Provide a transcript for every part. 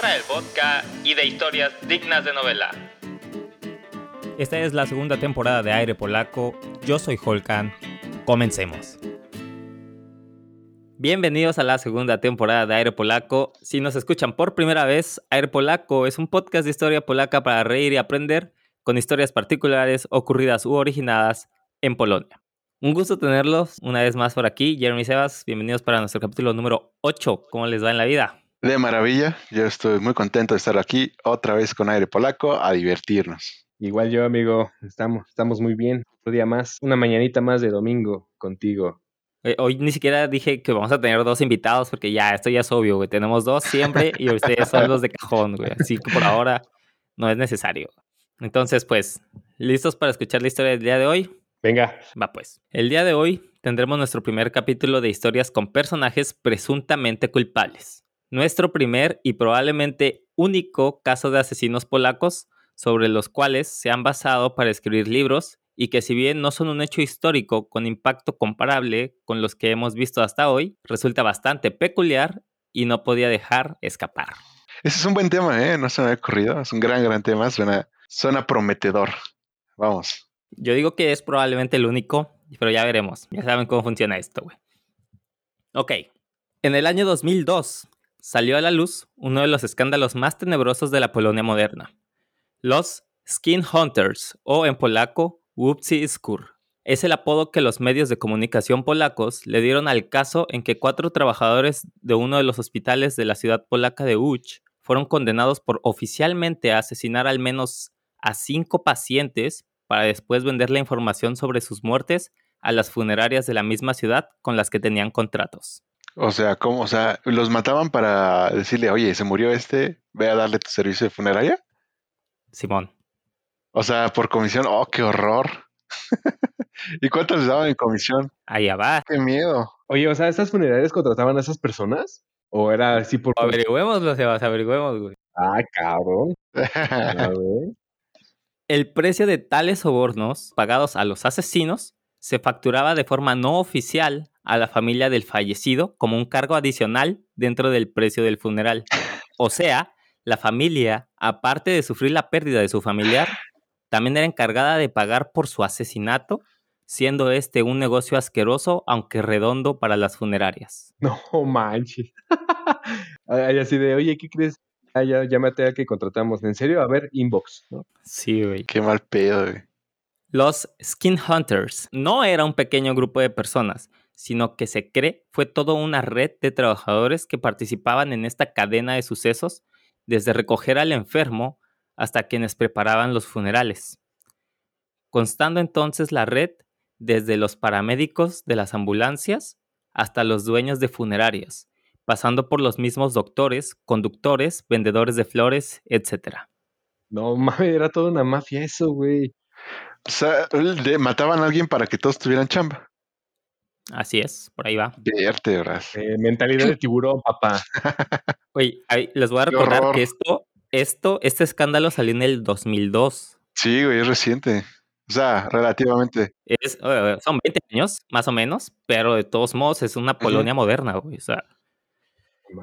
tierra del vodka y de historias dignas de novela. Esta es la segunda temporada de Aire Polaco. Yo soy Holkan. Comencemos. Bienvenidos a la segunda temporada de Aire Polaco. Si nos escuchan por primera vez, Aire Polaco es un podcast de historia polaca para reír y aprender con historias particulares ocurridas u originadas en Polonia. Un gusto tenerlos una vez más por aquí. Jeremy Sebas, bienvenidos para nuestro capítulo número 8. ¿Cómo les va en la vida? De maravilla, yo estoy muy contento de estar aquí otra vez con aire polaco a divertirnos. Igual yo, amigo, estamos, estamos muy bien. Un día más, una mañanita más de domingo contigo. Eh, hoy ni siquiera dije que vamos a tener dos invitados porque ya, esto ya es obvio, güey. Tenemos dos siempre y ustedes son los de cajón, güey. Así que por ahora no es necesario. Entonces, pues, ¿listos para escuchar la historia del día de hoy? Venga. Va pues. El día de hoy tendremos nuestro primer capítulo de historias con personajes presuntamente culpables. Nuestro primer y probablemente único caso de asesinos polacos sobre los cuales se han basado para escribir libros y que si bien no son un hecho histórico con impacto comparable con los que hemos visto hasta hoy, resulta bastante peculiar y no podía dejar escapar. Ese es un buen tema, ¿eh? No se me había ocurrido. Es un gran, gran tema. Suena, suena prometedor. Vamos. Yo digo que es probablemente el único, pero ya veremos. Ya saben cómo funciona esto, güey. Ok. En el año 2002 salió a la luz uno de los escándalos más tenebrosos de la Polonia moderna. Los Skin Hunters, o en polaco, Wupsi Skur. Es el apodo que los medios de comunicación polacos le dieron al caso en que cuatro trabajadores de uno de los hospitales de la ciudad polaca de Uch fueron condenados por oficialmente asesinar al menos a cinco pacientes para después vender la información sobre sus muertes a las funerarias de la misma ciudad con las que tenían contratos. O sea, ¿cómo? O sea, ¿los mataban para decirle, oye, se murió este, ve a darle tu servicio de funeraria? Simón. O sea, por comisión, oh, qué horror. ¿Y cuánto les daban en comisión? Allá va. Qué miedo. Oye, o sea, ¿estas funerarias contrataban a esas personas? ¿O era así por... Averigüémoslo, Sebas, averigüemos, güey. Ah, cabrón. A ver. El precio de tales sobornos pagados a los asesinos se facturaba de forma no oficial a la familia del fallecido como un cargo adicional dentro del precio del funeral. O sea, la familia, aparte de sufrir la pérdida de su familiar, también era encargada de pagar por su asesinato, siendo este un negocio asqueroso, aunque redondo para las funerarias. No manches. Ay, así de, oye, ¿qué crees? Ah, ya, llámate a que contratamos. ¿En serio? A ver, inbox, ¿no? Sí, güey. Qué mal pedo, güey. Los Skin Hunters no era un pequeño grupo de personas, sino que se cree fue toda una red de trabajadores que participaban en esta cadena de sucesos, desde recoger al enfermo hasta quienes preparaban los funerales. Constando entonces la red desde los paramédicos de las ambulancias hasta los dueños de funerarias, pasando por los mismos doctores, conductores, vendedores de flores, etc. No mames, era toda una mafia eso, güey. O sea, mataban a alguien para que todos tuvieran chamba. Así es, por ahí va. Vértebras. Eh, mentalidad de tiburón, papá. Oye, ahí les voy a recordar que esto, esto, este escándalo salió en el 2002. Sí, güey, es reciente. O sea, relativamente. Es, son 20 años, más o menos, pero de todos modos es una Polonia moderna, güey. O sea,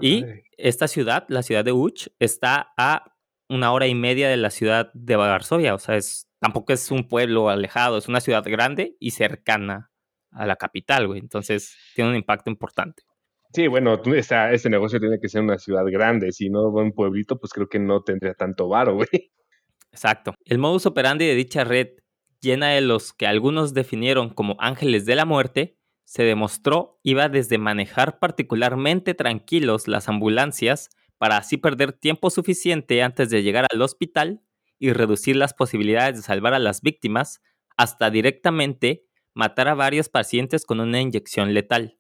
y esta ciudad, la ciudad de Uch, está a una hora y media de la ciudad de Varsovia. O sea, es, tampoco es un pueblo alejado, es una ciudad grande y cercana a la capital, güey. Entonces, tiene un impacto importante. Sí, bueno, tú- esta- este negocio tiene que ser una ciudad grande. Si no, un pueblito, pues creo que no tendría tanto varo, güey. Exacto. El modus operandi de dicha red, llena de los que algunos definieron como ángeles de la muerte, se demostró iba desde manejar particularmente tranquilos las ambulancias para así perder tiempo suficiente antes de llegar al hospital y reducir las posibilidades de salvar a las víctimas, hasta directamente matar a varios pacientes con una inyección letal.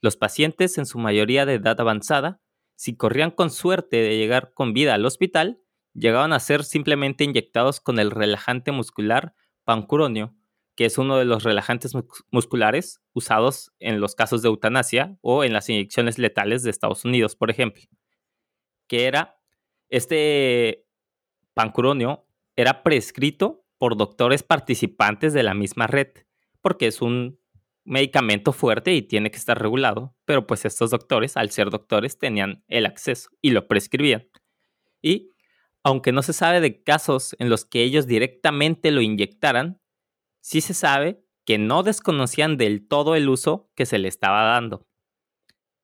Los pacientes, en su mayoría de edad avanzada, si corrían con suerte de llegar con vida al hospital, llegaban a ser simplemente inyectados con el relajante muscular pancuronio, que es uno de los relajantes mus- musculares usados en los casos de eutanasia o en las inyecciones letales de Estados Unidos, por ejemplo. Que era, este pancuronio era prescrito por doctores participantes de la misma red, porque es un medicamento fuerte y tiene que estar regulado, pero pues estos doctores, al ser doctores, tenían el acceso y lo prescribían. Y, aunque no se sabe de casos en los que ellos directamente lo inyectaran, sí se sabe que no desconocían del todo el uso que se le estaba dando.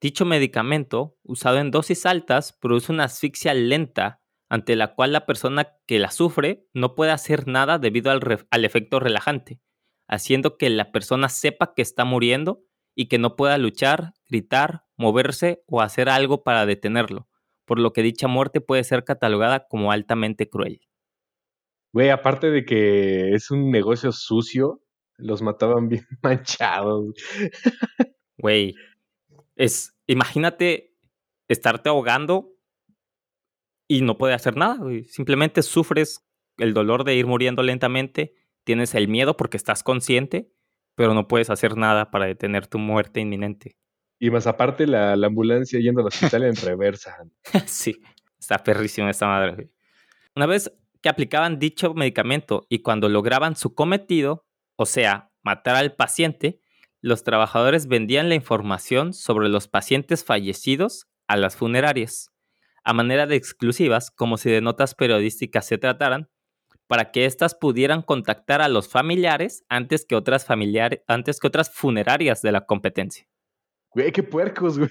Dicho medicamento, usado en dosis altas, produce una asfixia lenta ante la cual la persona que la sufre no puede hacer nada debido al, al, efecto relajante, haciendo que la persona sepa que está muriendo y que no pueda luchar, gritar, moverse o hacer algo para detenerlo, por lo que dicha muerte puede ser catalogada como altamente cruel. Güey, aparte de que es un negocio sucio, los mataban bien manchados. Güey, es, imagínate estarte ahogando y no puedes hacer nada, güey. Simplemente sufres el dolor de ir muriendo lentamente, tienes el miedo porque estás consciente, pero no puedes hacer nada para detener tu muerte inminente. Y más aparte la, la ambulancia yendo al hospital en reversa. sí, está perrísima esta madre. Güey. Una vez que aplicaban dicho medicamento y cuando lograban su cometido, o sea, matar al paciente, los trabajadores vendían la información sobre los pacientes fallecidos a las funerarias, a manera de exclusivas, como si de notas periodísticas se trataran, para que éstas pudieran contactar a los familiares antes que otras, familiares, antes que otras funerarias de la competencia. Güey, qué puercos, güey.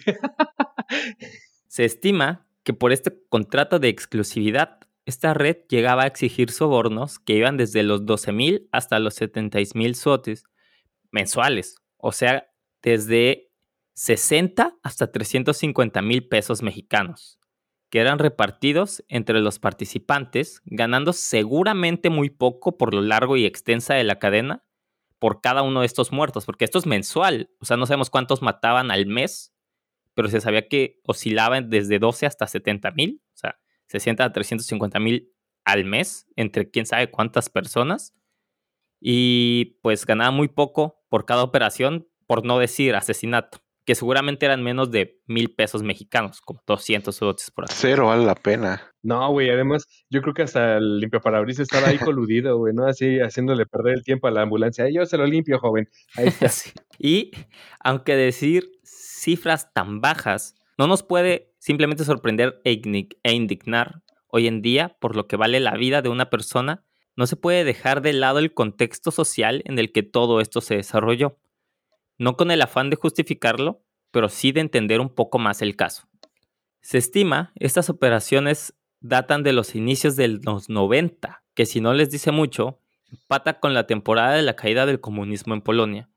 Se estima que por este contrato de exclusividad, esta red llegaba a exigir sobornos que iban desde los 12 mil hasta los 76 mil sotes mensuales, o sea, desde 60 hasta 350 mil pesos mexicanos, que eran repartidos entre los participantes, ganando seguramente muy poco por lo largo y extensa de la cadena por cada uno de estos muertos, porque esto es mensual, o sea, no sabemos cuántos mataban al mes, pero se sabía que oscilaban desde 12 hasta 70 mil, o sea, 60 a 350 mil al mes, entre quién sabe cuántas personas, y pues ganaba muy poco por cada operación, por no decir asesinato, que seguramente eran menos de mil pesos mexicanos, como 200 dólares por ahí. Cero vale la pena. No, güey, además yo creo que hasta el limpiaparabrisas estaba ahí coludido, güey, ¿no? Así haciéndole perder el tiempo a la ambulancia. Yo se lo limpio, joven. Ahí está. Y aunque decir cifras tan bajas no nos puede simplemente sorprender e, e indignar hoy en día por lo que vale la vida de una persona, no se puede dejar de lado el contexto social en el que todo esto se desarrolló. No con el afán de justificarlo, pero sí de entender un poco más el caso. Se estima estas operaciones datan de los inicios de los 90, que si no les dice mucho, empata con la temporada de la caída del comunismo en Polonia,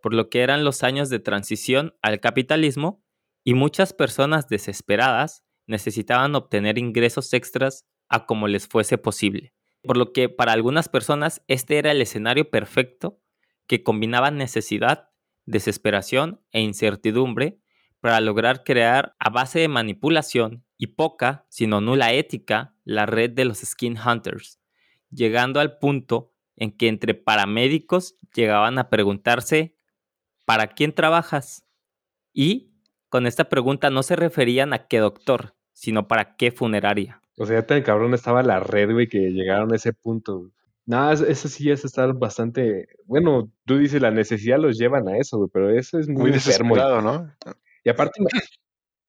por lo que eran los años de transición al capitalismo y muchas personas desesperadas necesitaban obtener ingresos extras a como les fuese posible por lo que para algunas personas este era el escenario perfecto que combinaba necesidad, desesperación e incertidumbre para lograr crear a base de manipulación y poca, sino nula ética, la red de los skin hunters, llegando al punto en que entre paramédicos llegaban a preguntarse ¿para quién trabajas? Y con esta pregunta no se referían a qué doctor, sino para qué funeraria. O sea, tan cabrón estaba la red, güey, que llegaron a ese punto. Nada, eso sí es estar bastante. Bueno, tú dices la necesidad los llevan a eso, güey, pero eso es muy, muy enfermo. ¿no? Y aparte,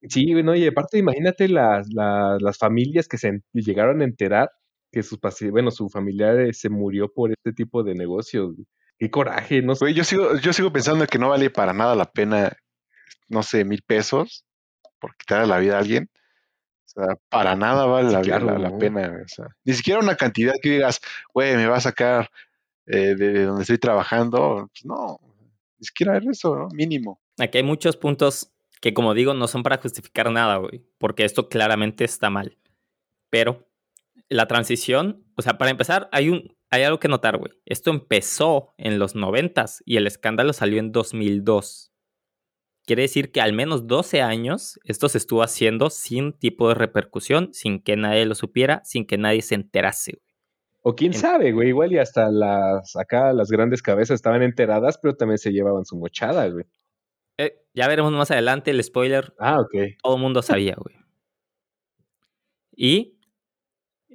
sí, güey, no, y aparte, imagínate las, las, familias que se llegaron a enterar que sus bueno, su familiar eh, se murió por este tipo de negocios. Qué coraje, no sé. yo sigo, yo sigo pensando que no vale para nada la pena, no sé, mil pesos por quitarle la vida a alguien sea, para nada vale la, pena. ni siquiera una cantidad que digas, güey, me va a sacar eh, de, donde estoy trabajando. Pues no, ni siquiera eso, ¿no? Mínimo. Aquí hay muchos puntos que, como digo, no son para justificar nada, güey, porque esto claramente está mal. Pero la transición, o sea, para empezar, hay, un, hay algo que notar, güey. Esto empezó en los noventas y el escándalo salió en 2002. Quiere decir que al menos 12 años esto se estuvo haciendo sin tipo de repercusión, sin que nadie lo supiera, sin que nadie se enterase. O quién sabe, güey, igual y hasta las, acá las grandes cabezas estaban enteradas, pero también se llevaban su mochada, güey. Eh, ya veremos más adelante el spoiler. Ah, ok. Todo el mundo sabía, güey. Y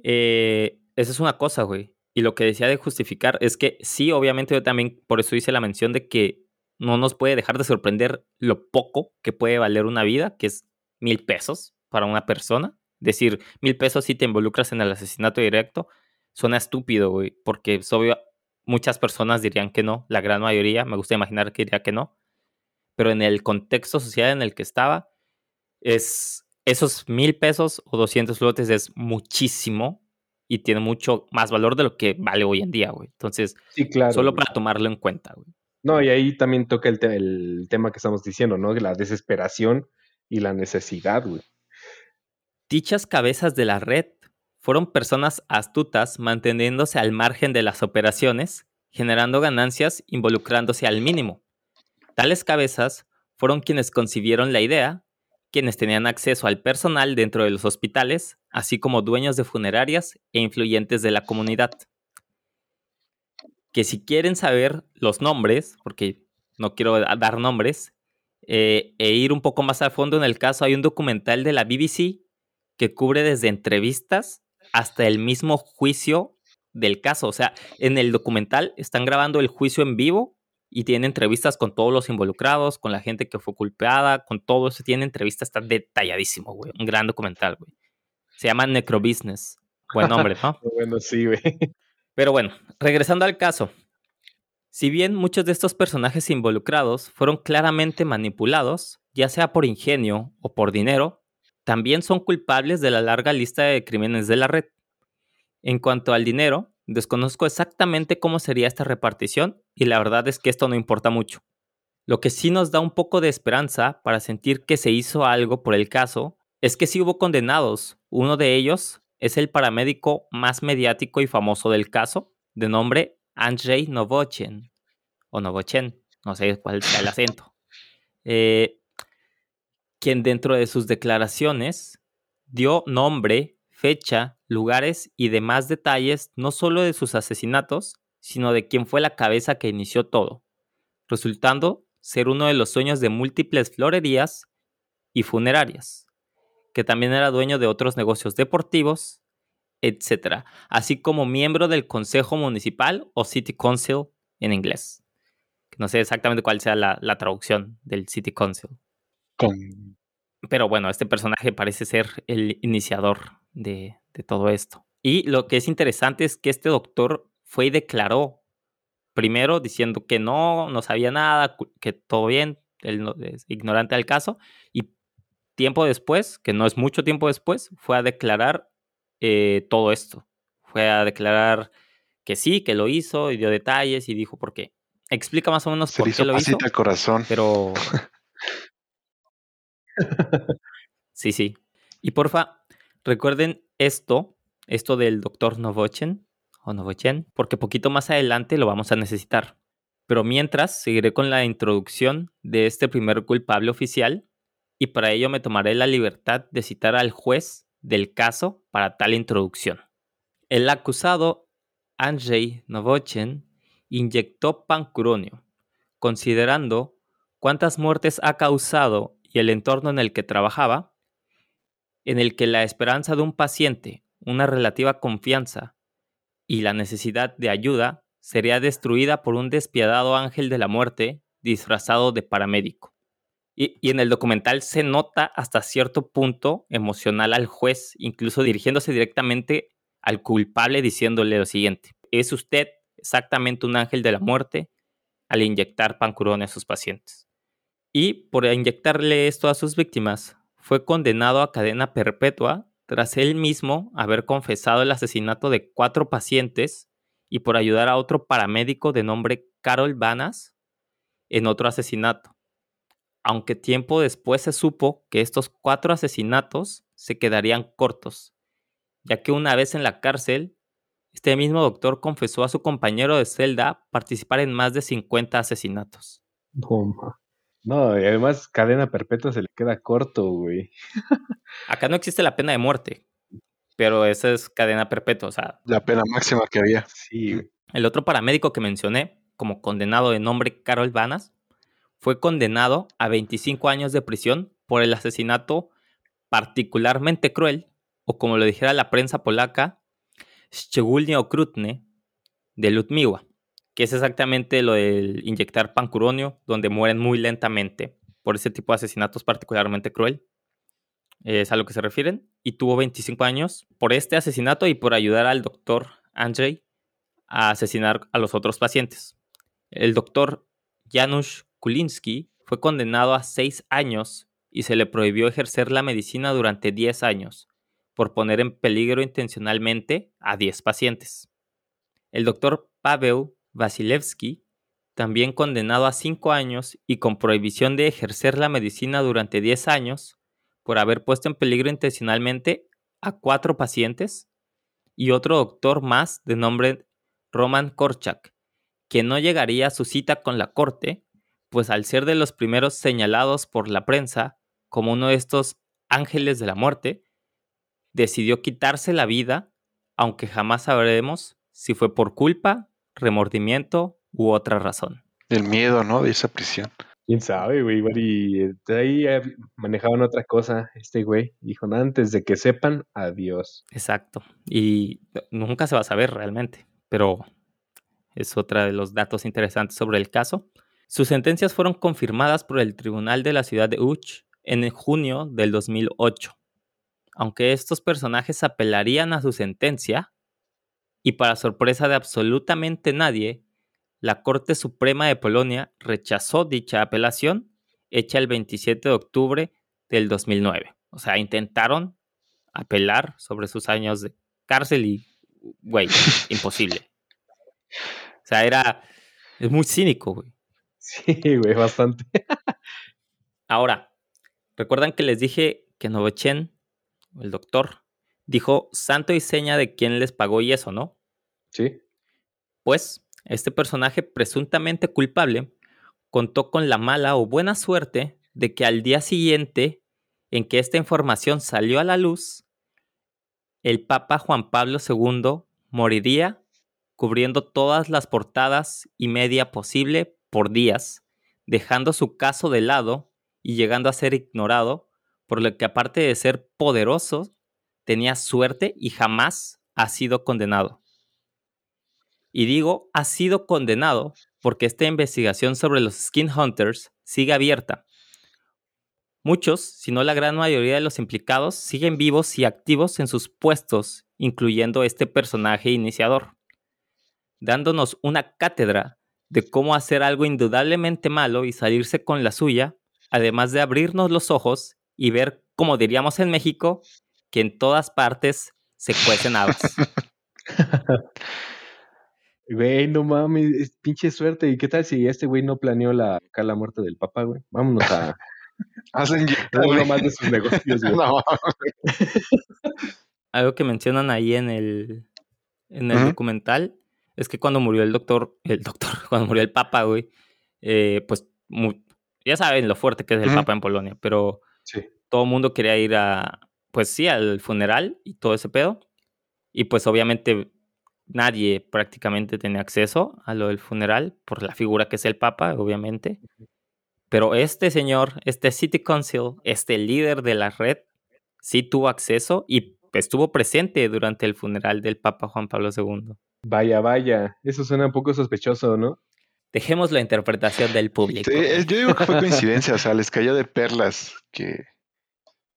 eh, esa es una cosa, güey. Y lo que decía de justificar es que sí, obviamente yo también, por eso hice la mención de que no nos puede dejar de sorprender lo poco que puede valer una vida, que es mil pesos para una persona Decir mil pesos si te involucras en el asesinato directo suena estúpido, güey, porque es obvio, muchas personas dirían que no, la gran mayoría, me gusta imaginar que diría que no, pero en el contexto social en el que estaba, es esos mil pesos o 200 lotes es muchísimo y tiene mucho más valor de lo que vale hoy en día, güey. Entonces, Sí, claro. solo güey. para tomarlo en cuenta, güey. No, y ahí también toca el, el tema que estamos diciendo, ¿no? La desesperación y la necesidad, güey. Dichas cabezas de la red fueron personas astutas manteniéndose al margen de las operaciones, generando ganancias involucrándose al mínimo. Tales cabezas fueron quienes concibieron la idea, quienes tenían acceso al personal dentro de los hospitales, así como dueños de funerarias e influyentes de la comunidad. Que si quieren saber los nombres, porque no quiero da- dar nombres, eh, e ir un poco más a fondo en el caso, hay un documental de la BBC que cubre desde entrevistas hasta el mismo juicio del caso. O sea, en el documental están grabando el juicio en vivo y tienen entrevistas con todos los involucrados, con la gente que fue culpada, con todo eso. Tienen entrevistas, está detalladísimo, güey. Un gran documental, güey. Se llama Necrobusiness. Buen nombre, ¿no? Bueno, sí, güey. Pero bueno, regresando al caso. Si bien muchos de estos personajes involucrados fueron claramente manipulados, ya sea por ingenio o por dinero, también son culpables de la larga lista de crímenes de la red. En cuanto al dinero, desconozco exactamente cómo sería esta repartición y la verdad es que esto no importa mucho. Lo que sí nos da un poco de esperanza para sentir que se hizo algo por el caso es que sí hubo condenados. Uno de ellos es el paramédico más mediático y famoso del caso, de nombre Andrei Novochen, o Novochen, no sé cuál sea el acento, eh, quien dentro de sus declaraciones dio nombre, fecha, lugares y demás detalles no solo de sus asesinatos, sino de quién fue la cabeza que inició todo, resultando ser uno de los sueños de múltiples florerías y funerarias, que también era dueño de otros negocios deportivos, etc., así como miembro del Consejo Municipal o City Council en inglés. No sé exactamente cuál sea la, la traducción del City Council. Con... Pero bueno, este personaje parece ser el iniciador de, de todo esto. Y lo que es interesante es que este doctor fue y declaró, primero diciendo que no, no sabía nada, que todo bien, él no- es ignorante del caso, y tiempo después, que no es mucho tiempo después, fue a declarar eh, todo esto. Fue a declarar que sí, que lo hizo, y dio detalles y dijo por qué. Explica más o menos Se por le qué hizo lo hizo, al corazón. pero Sí, sí. Y porfa, recuerden esto, esto del doctor Novochen o Novochen, porque poquito más adelante lo vamos a necesitar. Pero mientras, seguiré con la introducción de este primer culpable oficial y para ello me tomaré la libertad de citar al juez del caso para tal introducción. El acusado, Andrei Novochen, inyectó pancuronio, considerando cuántas muertes ha causado y el entorno en el que trabajaba, en el que la esperanza de un paciente, una relativa confianza y la necesidad de ayuda sería destruida por un despiadado ángel de la muerte disfrazado de paramédico. Y, en el documental se nota hasta cierto punto emocional al juez, incluso dirigiéndose directamente al culpable diciéndole lo siguiente, es usted exactamente un ángel de la muerte al inyectar pancurón a sus pacientes. Y por inyectarle esto a sus víctimas, fue condenado a cadena perpetua tras él mismo haber confesado el asesinato de cuatro pacientes y por ayudar a otro paramédico de nombre Carol Banas en otro asesinato. Aunque tiempo después se supo que estos cuatro asesinatos se quedarían cortos, ya que una vez en la cárcel, este mismo doctor confesó a su compañero de celda participar en más de 50 asesinatos. No, y además cadena perpetua se le queda corto, güey. Acá no existe la pena de muerte, pero esa es cadena perpetua. O sea, La pena máxima que había. Sí, güey. el otro paramédico que mencioné, como condenado de nombre Carol Banas, fue condenado a 25 años de prisión por el asesinato particularmente cruel, o como lo dijera la prensa polaca, Szczególnie okrutny de Ludmiła, que es exactamente lo del inyectar pancuronio, donde mueren muy lentamente por ese tipo de asesinatos particularmente cruel. es a lo que se refieren, y tuvo 25 años por este asesinato y por ayudar al doctor Andrei a asesinar a los otros pacientes. El doctor Janusz Kulinski fue condenado a 6 años y se le prohibió ejercer la medicina durante 10 años por poner en peligro intencionalmente a 10 pacientes. El doctor Pavel Vasilevsky, también condenado a 5 años y con prohibición de ejercer la medicina durante 10 años por haber puesto en peligro intencionalmente a 4 pacientes, y otro doctor más de nombre Roman Korchak, que no llegaría a su cita con la corte, pues al ser de los primeros señalados por la prensa como uno de estos ángeles de la muerte, decidió quitarse la vida, aunque jamás sabremos si fue por culpa, remordimiento u otra razón. El miedo, ¿no? De esa prisión. Quién sabe, güey. Igual y eh, de ahí eh, manejaban otra cosa este güey. Dijo, antes de que sepan, adiós. Exacto. Y nunca se va a saber realmente, pero es otra de los datos interesantes sobre el caso. Sus sentencias fueron confirmadas por el Tribunal de la Ciudad de Uch en junio del 2008. Aunque estos personajes apelarían a su sentencia, y para sorpresa de absolutamente nadie, la Corte Suprema de Polonia rechazó dicha apelación hecha el 27 de octubre del 2009. O sea, intentaron apelar sobre sus años de cárcel y, güey, imposible. O sea, era, es muy cínico, güey. Sí, güey, bastante. Ahora, recuerdan que les dije que Novechen, el doctor, dijo santo y seña de quién les pagó y eso, ¿no? Sí. Pues este personaje presuntamente culpable contó con la mala o buena suerte de que al día siguiente en que esta información salió a la luz, el Papa Juan Pablo II moriría cubriendo todas las portadas y media posible por días, dejando su caso de lado y llegando a ser ignorado, por lo que aparte de ser poderoso, tenía suerte y jamás ha sido condenado. Y digo ha sido condenado porque esta investigación sobre los Skin Hunters sigue abierta. Muchos, si no la gran mayoría de los implicados, siguen vivos y activos en sus puestos, incluyendo este personaje iniciador, dándonos una cátedra de cómo hacer algo indudablemente malo y salirse con la suya, además de abrirnos los ojos y ver, como diríamos en México, que en todas partes se cuecen habas. Güey, no mames, pinche suerte. ¿Y qué tal si este güey no planeó la, acá la muerte del papá, güey? Vámonos a. Hacen uno más de sus negocios, güey. No, Algo que mencionan ahí en el, en el documental es que cuando murió el doctor, el doctor, cuando murió el papa, güey, eh, pues mu- ya saben lo fuerte que es el papa en Polonia, pero Sí. todo el mundo quería ir a, pues sí, al funeral y todo ese pedo. Y pues obviamente nadie prácticamente tenía acceso a lo del funeral por la figura que es el papa, obviamente. Pero este señor, este City Council, este líder de la red, sí tuvo acceso y estuvo presente durante el funeral del Papa Juan Pablo II. Vaya, vaya. Eso suena un poco sospechoso, ¿no? Dejemos la interpretación del público. Sí, yo digo que fue coincidencia, o sea, les cayó de perlas que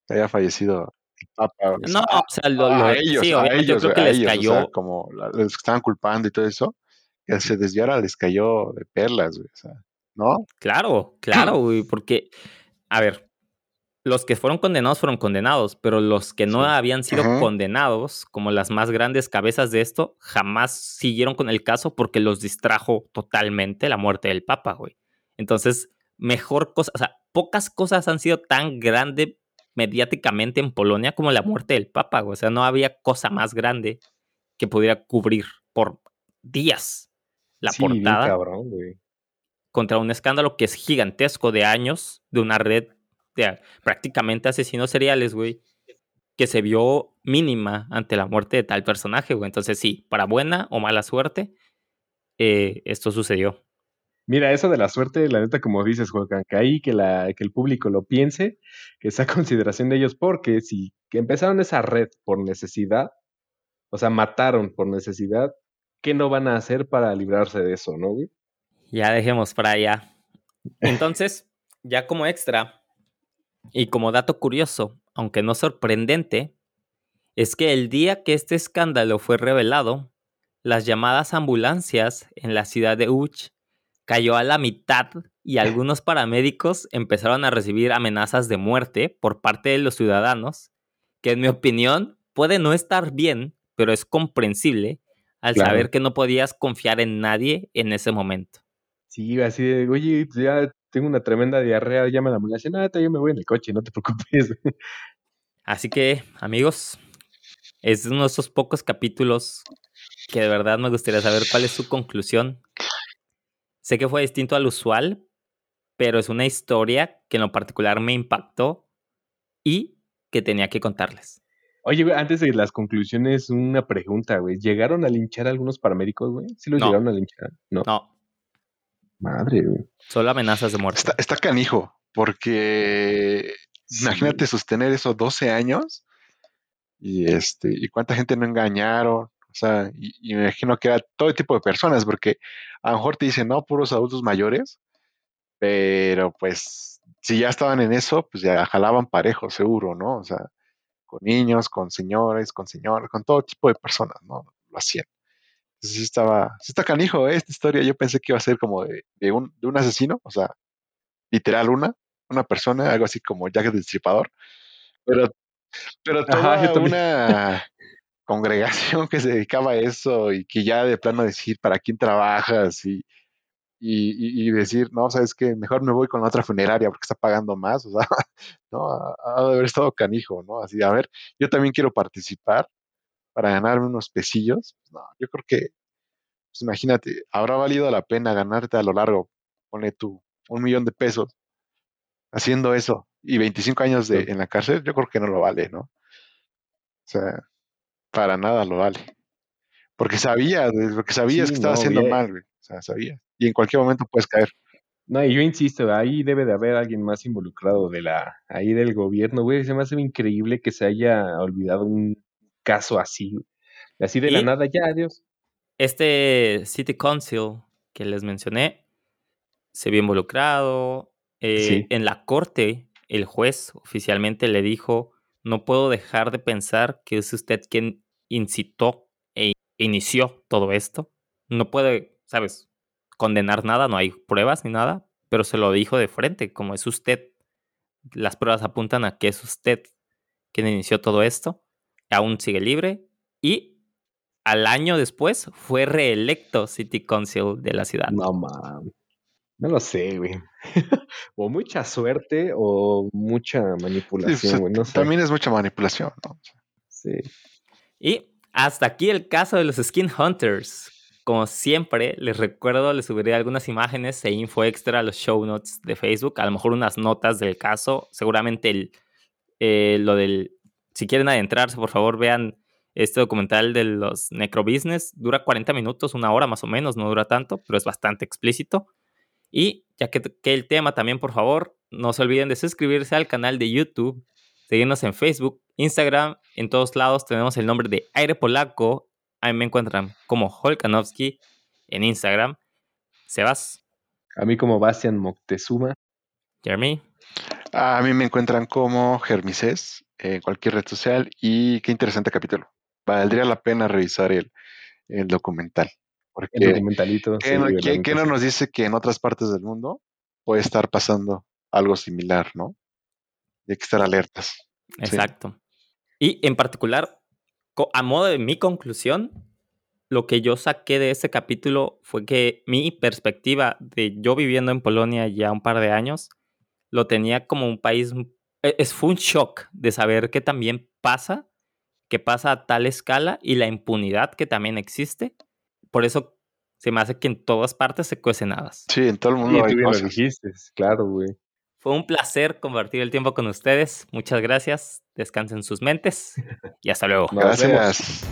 haya fallecido el Papa. o No, o sea, lo, a lo- ellos, sí, a ellos, yo creo que a les ellos, o cayó. sea, como los que estaban culpando y todo eso, que se desviara les cayó de perlas, güey, o sea, ¿no? Claro, claro, güey, porque, a ver, los que fueron condenados fueron condenados, pero los que no Sí. habían sido Ajá. condenados, como las más grandes cabezas de esto, jamás siguieron con el caso porque los distrajo totalmente la muerte del Papa, güey. Entonces, mejor cosa, o sea, pocas cosas han sido tan grandes mediáticamente en Polonia como la muerte del Papa, güey. O sea, no había cosa más grande que pudiera cubrir por días la sí, bien portada cabrón, güey. contra un escándalo que es gigantesco de años de una red de prácticamente asesinos seriales, güey, que se vio mínima ante la muerte de tal personaje, güey. Entonces sí, para buena o mala suerte, eh, esto sucedió. Mira, eso de la suerte, la neta, como dices, Juan, que ahí que, la, que el público lo piense, que sea consideración de ellos, porque si que empezaron esa red por necesidad, o sea, mataron por necesidad, ¿qué no van a hacer para librarse de eso, no, güey? Ya dejemos para allá. Entonces, ya como extra y como dato curioso, aunque no sorprendente, es que el día que este escándalo fue revelado, las llamadas ambulancias en la ciudad de Uch cayó a la mitad y algunos paramédicos empezaron a recibir amenazas de muerte por parte de los ciudadanos, que en mi opinión puede no estar bien, pero es comprensible al saber que no podías confiar en nadie en ese momento. Sí, así de, oye, ya tengo una tremenda diarrea, llama a la ambulancia, nada, yo me voy en el coche, no te preocupes. Así que, amigos, es uno de esos pocos capítulos que de verdad me gustaría saber cuál es su conclusión. Sé que fue distinto al usual, pero es una historia que en lo particular me impactó y que tenía que contarles. Oye, güey, antes de las conclusiones, una pregunta, güey. ¿Llegaron a linchar a algunos paramédicos, güey? ¿Sí los llegaron a linchar? No. No. Madre, güey. Solo amenazas de muerte. Está, canijo, porque imagínate sostener eso 12 años y este, y cuánta gente no engañaron. O sea, y, me imagino que era todo tipo de personas, porque a lo mejor te dicen, no, puros adultos mayores, pero pues si ya estaban en eso, pues ya jalaban parejo, seguro, ¿no? O sea, con niños, con señores, con señores, con todo tipo de personas, ¿no? Lo hacían. Entonces sí estaba, sí está canijo ¿eh? esta historia. Yo pensé que iba a ser como de, un, de un asesino, o sea, literal una, una persona, algo así como Jack el Destripador, pero, pero toda una congregación que se dedicaba a eso y que ya de plano decir para quién trabajas y, y, decir, no, sabes que mejor me voy con la otra funeraria porque está pagando más, o sea, no, ha, de haber estado canijo, ¿no? Así, a ver, yo también quiero participar para ganarme unos pesillos. Pues, no, yo creo que, pues imagínate, habrá valido la pena ganarte a lo largo, pone tú, un millón de pesos haciendo eso y 25 años de, en la cárcel, yo creo que no lo vale, ¿no? O sea, para nada lo vale. Porque sabía, porque sabías que estaba haciendo mal, güey. O sea, sabía. Y en cualquier momento puedes caer. No, y yo insisto, ahí debe de haber alguien más involucrado de la, ahí del gobierno, güey. Se me hace increíble que se haya olvidado un caso así. Así de la nada, ya, adiós. Este City Council que les mencioné se vio involucrado. Eh, en la corte, el juez oficialmente le dijo: No puedo dejar de pensar que es usted quien incitó e inició todo esto. No puede, ¿sabes? Condenar nada, no hay pruebas ni nada, pero se lo dijo de frente, como es usted. Las pruebas apuntan a que es usted quien inició todo esto. Aún sigue libre y al año después fue reelecto City Council de la ciudad. No mames. No lo sé, güey. o mucha suerte o mucha manipulación, güey. También es mucha manipulación, ¿no? Sí. Y hasta aquí el caso de los Skin Hunters. Como siempre, les recuerdo, les subiré algunas imágenes e info extra a los show notes de Facebook. A lo mejor unas notas del caso. Seguramente el, eh, lo del... Si quieren adentrarse, por favor, vean este documental de los Necrobusiness. Dura 40 minutos, una hora más o menos. No dura tanto, pero es bastante explícito. Y ya que, que el tema también, por favor, no se olviden de suscribirse al canal de YouTube, seguirnos en Facebook, Instagram, en todos lados tenemos el nombre de Aire Polaco. Ahí me encuentran como Holkanowski en Instagram. Sebas. A mí como Bastian Moctezuma. Jeremy. A mí me encuentran como Germises en cualquier red social y qué interesante capítulo. Valdría la pena revisar el, el documental. Porque el documentalito. ¿qué, no, nos dice que en otras partes del mundo puede estar pasando algo similar, no? hay que estar alertas. Exacto. Y en particular, a modo de mi conclusión, lo que yo saqué de ese capítulo fue que mi perspectiva de yo viviendo en Polonia ya un par de años, lo tenía como un país, es, fue un shock de saber que también pasa, que pasa a tal escala y la impunidad que también existe. Por eso se me hace que en todas partes se cuecen hadas. Sí, en todo el mundo hay cosas. Lo dijiste, claro, güey. Fue un placer compartir el tiempo con ustedes. Muchas gracias. Descansen sus mentes y hasta luego. Gracias.